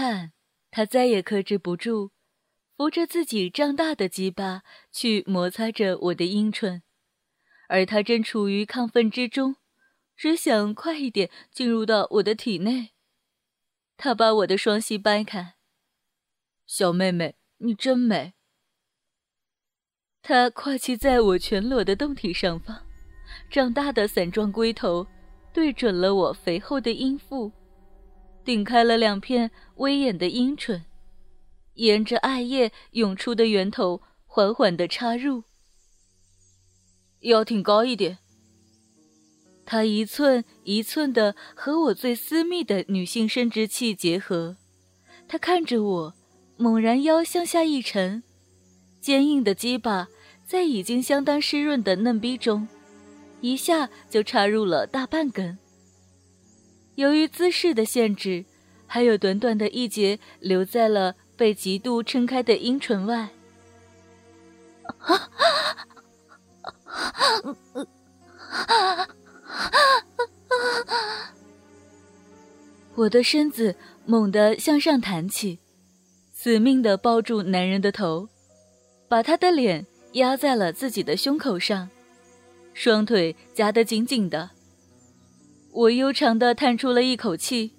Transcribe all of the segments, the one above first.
颤，他再也克制不住，扶着自己胀大的鸡巴去摩擦着我的阴唇，而他正处于亢奋之中，只想快一点进入到我的体内。他把我的双膝掰开，小妹妹，你真美。他跨骑在我全裸的胴体上方，胀大的伞状龟头对准了我肥厚的阴腹，顶开了两片威严的阴唇，沿着艾叶涌出的源头缓缓地插入。腰挺高一点。他一寸一寸地和我最私密的女性生殖器结合，他看着我，猛然腰向下一沉。坚硬的鸡巴在已经相当湿润的嫩逼中，一下就插入了大半根。由于姿势的限制，还有短短的一截留在了被极度撑开的阴唇外。我的身子猛地向上弹起，死命地抱住男人的头。把他的脸压在了自己的胸口上，双腿夹得紧紧的。我悠长的叹出了一口气，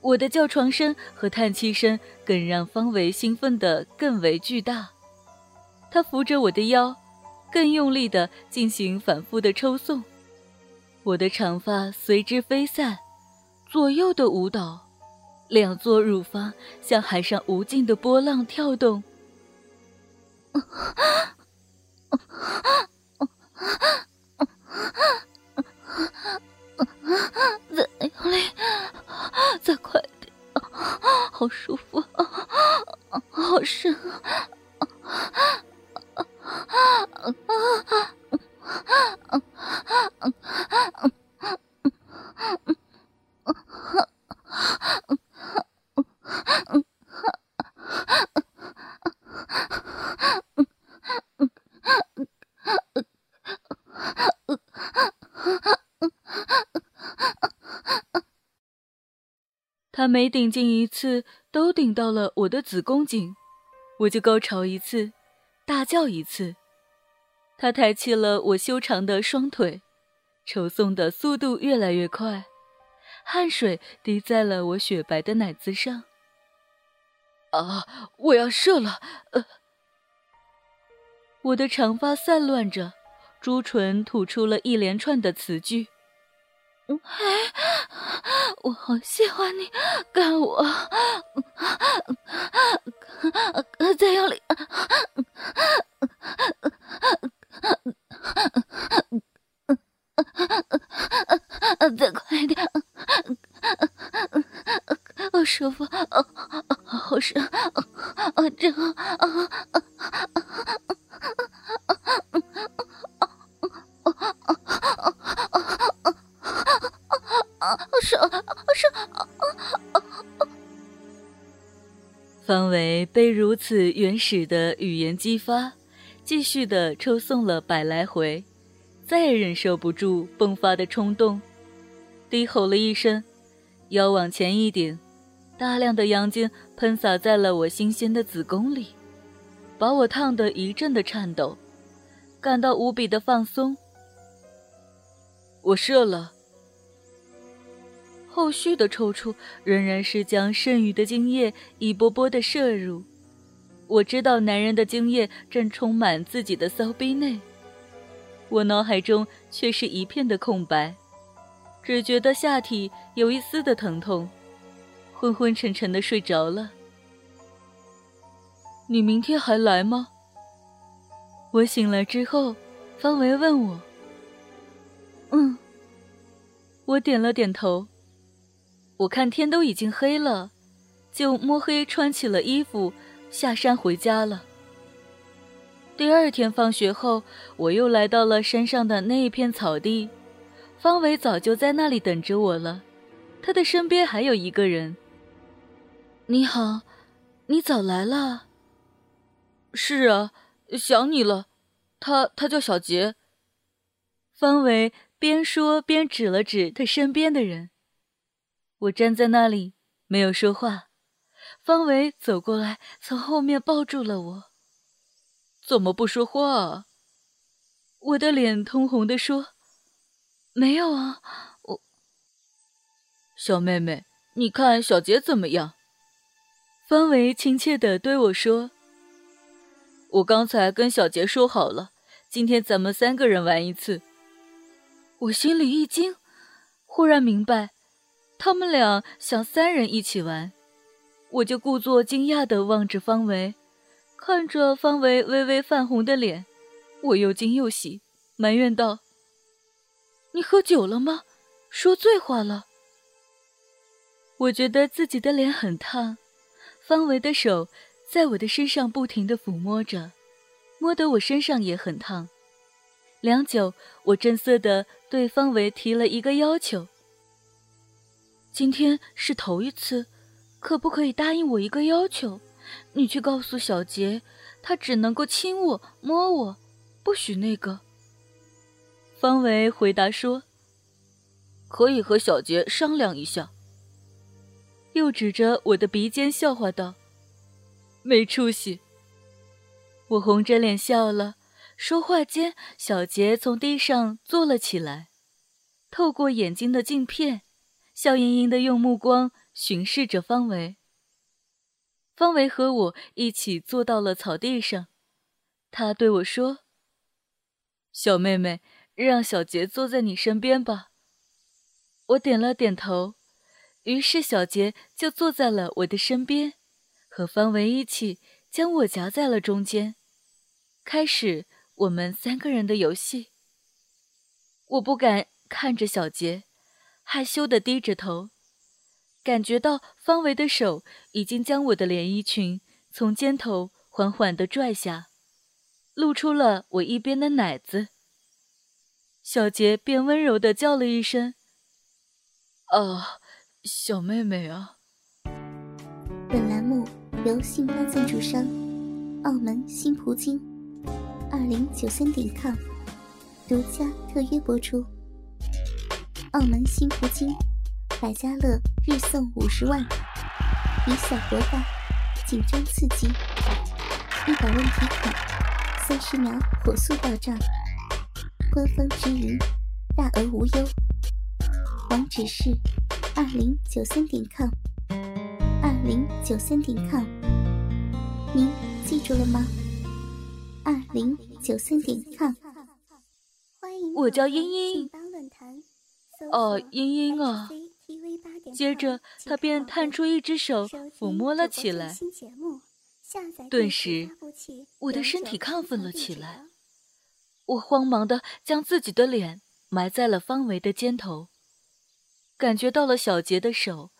我的叫床声和叹气声更让方维兴奋的更为巨大。他扶着我的腰，更用力的进行反复的抽送，我的长发随之飞散，左右的舞蹈，两座乳房像海上无尽的波浪跳动。再用力，再快点，好舒服，好深他每顶进一次，都顶到了我的子宫颈，我就高潮一次，大叫一次。他抬起了我修长的双腿，抽送的速度越来越快，汗水滴在了我雪白的奶子上。啊！我要射了！呃，我的长发散乱着，朱唇吐出了一连串的词句。哎，我好喜欢你干我，再用力，再快点，舒服，好深，真好。方伟被如此原始的语言激发，继续的抽送了百来回，再也忍受不住迸发的冲动，低吼了一声，腰往前一点，大量的阳精喷洒在了我新鲜的子宫里，把我烫得一阵的颤抖，感到无比的放松。我射了。后续的抽搐仍然是将剩余的精液一波波的摄入。我知道男人的精液正充满自己的骚逼内，我脑海中却是一片的空白，只觉得下体有一丝的疼痛，昏昏沉沉的睡着了。你明天还来吗？我醒来之后，方维问我。嗯，我点了点头。我看天都已经黑了，就摸黑穿起了衣服，下山回家了。第二天放学后，我又来到了山上的那一片草地，方伟早就在那里等着我了，他的身边还有一个人。你好，你早来了。是啊，想你了。他他叫小杰。方伟边说边指了指他身边的人。我站在那里，没有说话，方维走过来，从后面抱住了我。怎么不说话？我的脸通红的说：“没有啊，我。”小妹妹，你看小杰怎么样？方维亲切的对我说：“我刚才跟小杰说好了，今天咱们三个人玩一次。”我心里一惊，忽然明白，他们俩想三人一起玩，我就故作惊讶的望着方维，看着方维微微泛红的脸，我又惊又喜，埋怨道：“你喝酒了吗？说醉话了？”我觉得自己的脸很烫。方维的手在我的身上不停地抚摸着，摸得我身上也很烫。良久，我正色地对方维提了一个要求：“今天是头一次，可不可以答应我一个要求？你去告诉小杰，他只能够亲我、摸我，不许那个。”方维回答说：“可以和小杰商量一下。”又指着我的鼻尖笑话道：“没出息。”我红着脸笑了。说话间，小杰从地上坐了起来，透过眼睛的镜片，笑盈盈的用目光巡视着方维。方维和我一起坐到了草地上，他对我说：“小妹妹，让小杰坐在你身边吧。”我点了点头。于是小杰就坐在了我的身边，和方维一起将我夹在了中间，开始我们三个人的游戏。我不敢看着小杰，害羞的低着头，感觉到方维的手已经将我的连衣裙从肩头缓缓的拽下，露出了我一边的奶子。小杰便温柔的叫了一声：“啊。”小妹妹啊！本栏目由信发赞助商澳门新葡京二零九三点 com 独家特约播出。澳门新葡京百家乐日送五十万，以小博大，紧张刺激，一百万提款，三十秒火速到账，官方直营，大额无忧。网址是。二零九三点 com，二零九三点 com，您记住了吗？二零九三点 com，欢迎我叫茵茵。哦，茵茵啊。接着他便探出一只手抚摸了起来，顿时我的身体亢奋了起来，我慌忙的将自己的脸埋在了方维的肩头。感觉到了小杰的手，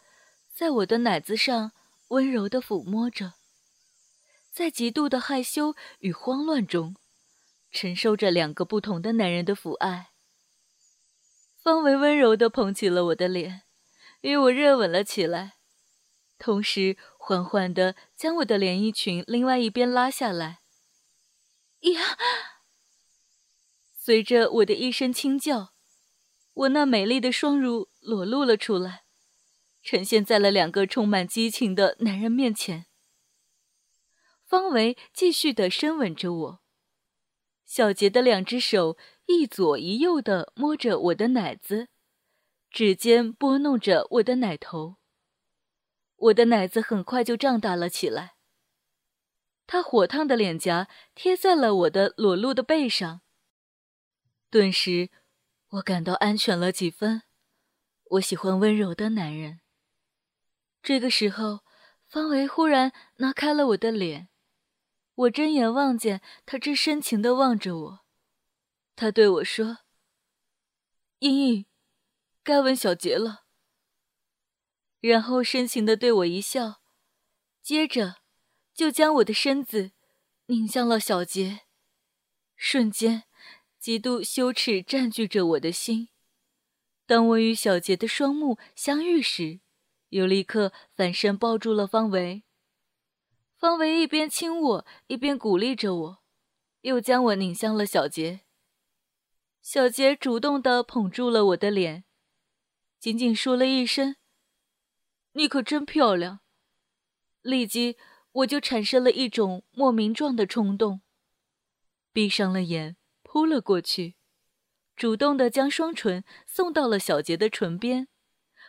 在我的奶子上温柔的抚摸着，在极度的害羞与慌乱中，承受着两个不同的男人的抚爱。方维温柔的捧起了我的脸，与我热吻了起来，同时缓缓的将我的连衣裙另外一边拉下来。呀！随着我的一声轻叫。我那美丽的双乳裸露了出来，呈现在了两个充满激情的男人面前。方维继续的深吻着我，小杰的两只手一左一右的摸着我的奶子，指尖拨弄着我的奶头。我的奶子很快就胀大了起来，他火烫的脸颊贴在了我的裸露的背上，顿时。我感到安全了几分。我喜欢温柔的男人。这个时候，方维忽然拿开了我的脸，我睁眼望见他正深情的望着我。他对我说：“茵茵，该吻小杰了。”然后深情的对我一笑，接着就将我的身子拧向了小杰。瞬间。极度羞耻占据着我的心。当我与小杰的双目相遇时，又立刻反身抱住了方维。方维一边亲我，一边鼓励着我，又将我拧向了小杰。小杰主动地捧住了我的脸，仅仅说了一声：“你可真漂亮。”立即我就产生了一种莫名状的冲动，闭上了眼，扑了过去，主动的将双唇送到了小杰的唇边，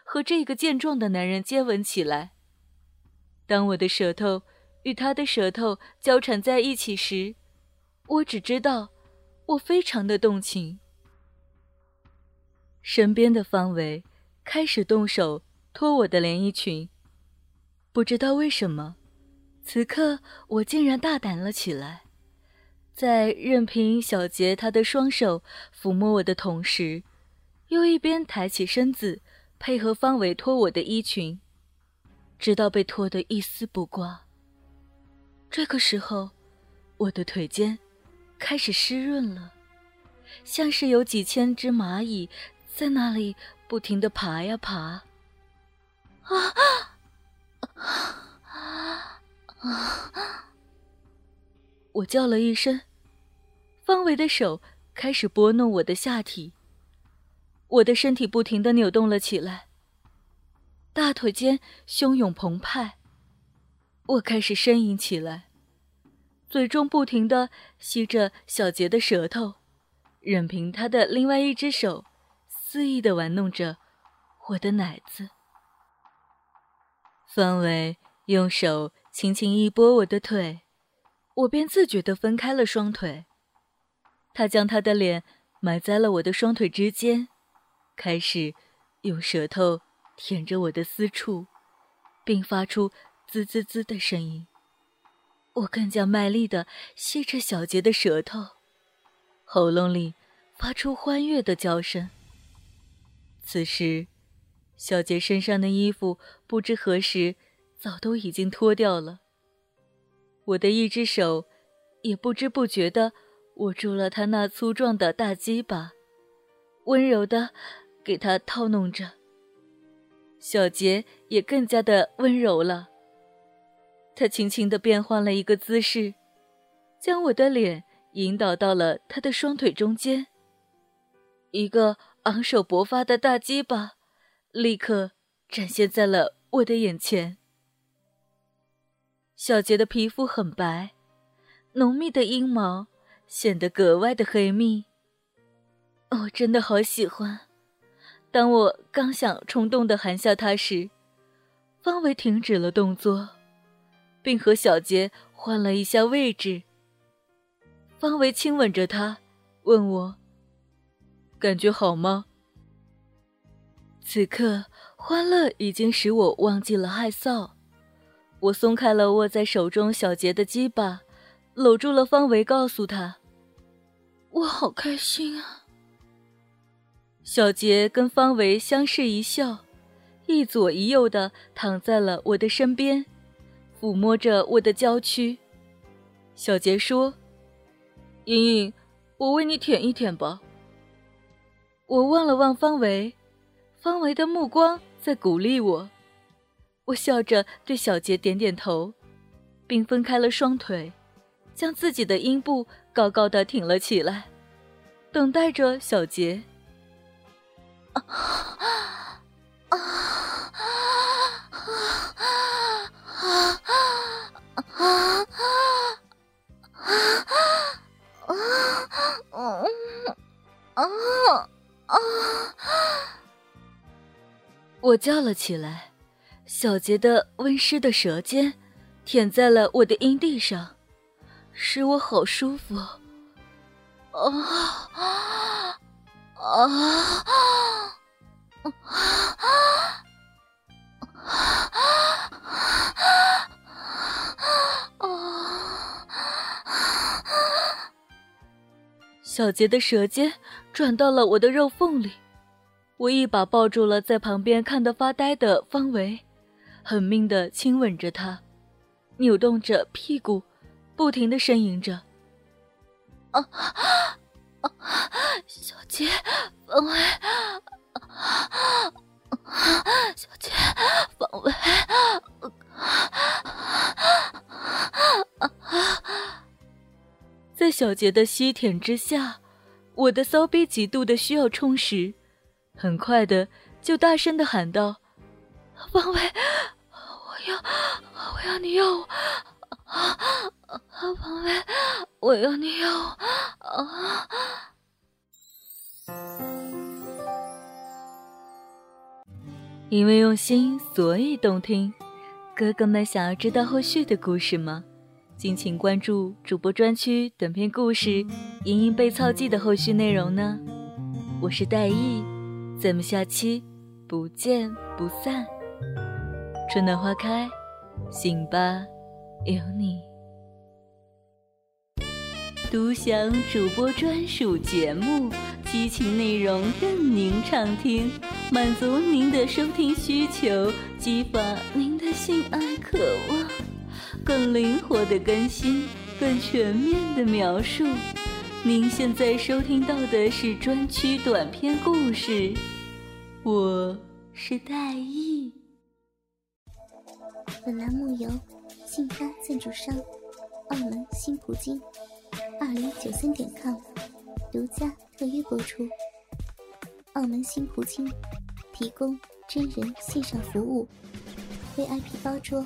和这个健壮的男人接吻起来。当我的舌头与他的舌头交缠在一起时，我只知道我非常的动情。身边的方维开始动手脱我的连衣裙。不知道为什么，此刻我竟然大胆了起来，在任凭小杰他的双手抚摸我的同时，又一边抬起身子配合方伟脱我的衣裙，直到被脱得一丝不挂。这个时候，我的腿间开始湿润了，像是有几千只蚂蚁在那里不停的爬呀爬。啊啊啊！我叫了一声，方伟的手开始拨弄我的下体，我的身体不停的扭动了起来，大腿间汹涌澎湃，我开始呻吟起来，嘴中不停的吸着小杰的舌头，任凭他的另外一只手肆意的玩弄着我的奶子。方伟用手轻轻一拨我的腿，我便自觉地分开了双腿。他将他的脸埋在了我的双腿之间，开始用舌头舔着我的私处，并发出滋滋滋的声音。我更加卖力的吸着小杰的舌头，喉咙里发出欢悦的叫声。此时。小杰身上的衣服不知何时早都已经脱掉了，我的一只手也不知不觉的握住了他那粗壮的大鸡巴，温柔的给他套弄着。小杰也更加的温柔了，他轻轻的变换了一个姿势，将我的脸引导到了他的双腿中间，一个昂首勃发的大鸡巴。立刻展现在了我的眼前。小杰的皮肤很白，浓密的阴毛显得格外的黑密。我真的好喜欢。当我刚想冲动的含下他时，方维停止了动作，并和小杰换了一下位置。方维亲吻着他，问我：“感觉好吗？”此刻，欢乐已经使我忘记了害臊。我松开了握在手中小杰的鸡巴，搂住了方维，告诉他：“我好开心啊。”小杰跟方维相视一笑，一左一右的躺在了我的身边，抚摸着我的娇躯。小杰说：“莹莹，我为你舔一舔吧。”我望了望方维。方维的目光在鼓励我，我笑着对小杰点点头，并分开了双腿，将自己的阴部高高的挺了起来，等待着小杰。啊啊啊啊啊啊啊啊啊！啊啊啊啊啊啊啊啊啊！我叫了起来，小杰的温湿的舌尖舔在了我的阴蒂上，使我好舒服。啊啊啊啊！小杰的舌尖转到了我的肉缝里。我一把抱住了在旁边看得发呆的方维，狠命的亲吻着他，扭动着屁股，不停的呻吟着：“啊啊，小杰，方维，啊小杰，方维，在小杰的吸舔之下，我的骚逼极度的需要充实。”很快的，就大声的喊道：“方伟，我要，我要你要我，啊啊，宝贝，我要你要我，啊！因为用心，所以动听。哥哥们想要知道后续的故事吗？敬请关注主播专区短篇故事《莹莹被操记》的后续内容呢。我是戴艺，咱们下期不见不散。春暖花开，醒吧，有你。独享主播专属节目，激情内容任您畅听，满足您的收听需求，激发您的性爱渴望，更灵活的更新，更全面的描述。您现在收听到的是专区短篇故事，我是戴艺。本栏目由信发赞助商澳门新葡京二零九三点 com 独家特约播出。澳门新葡京提供真人线上服务，VIP 包桌，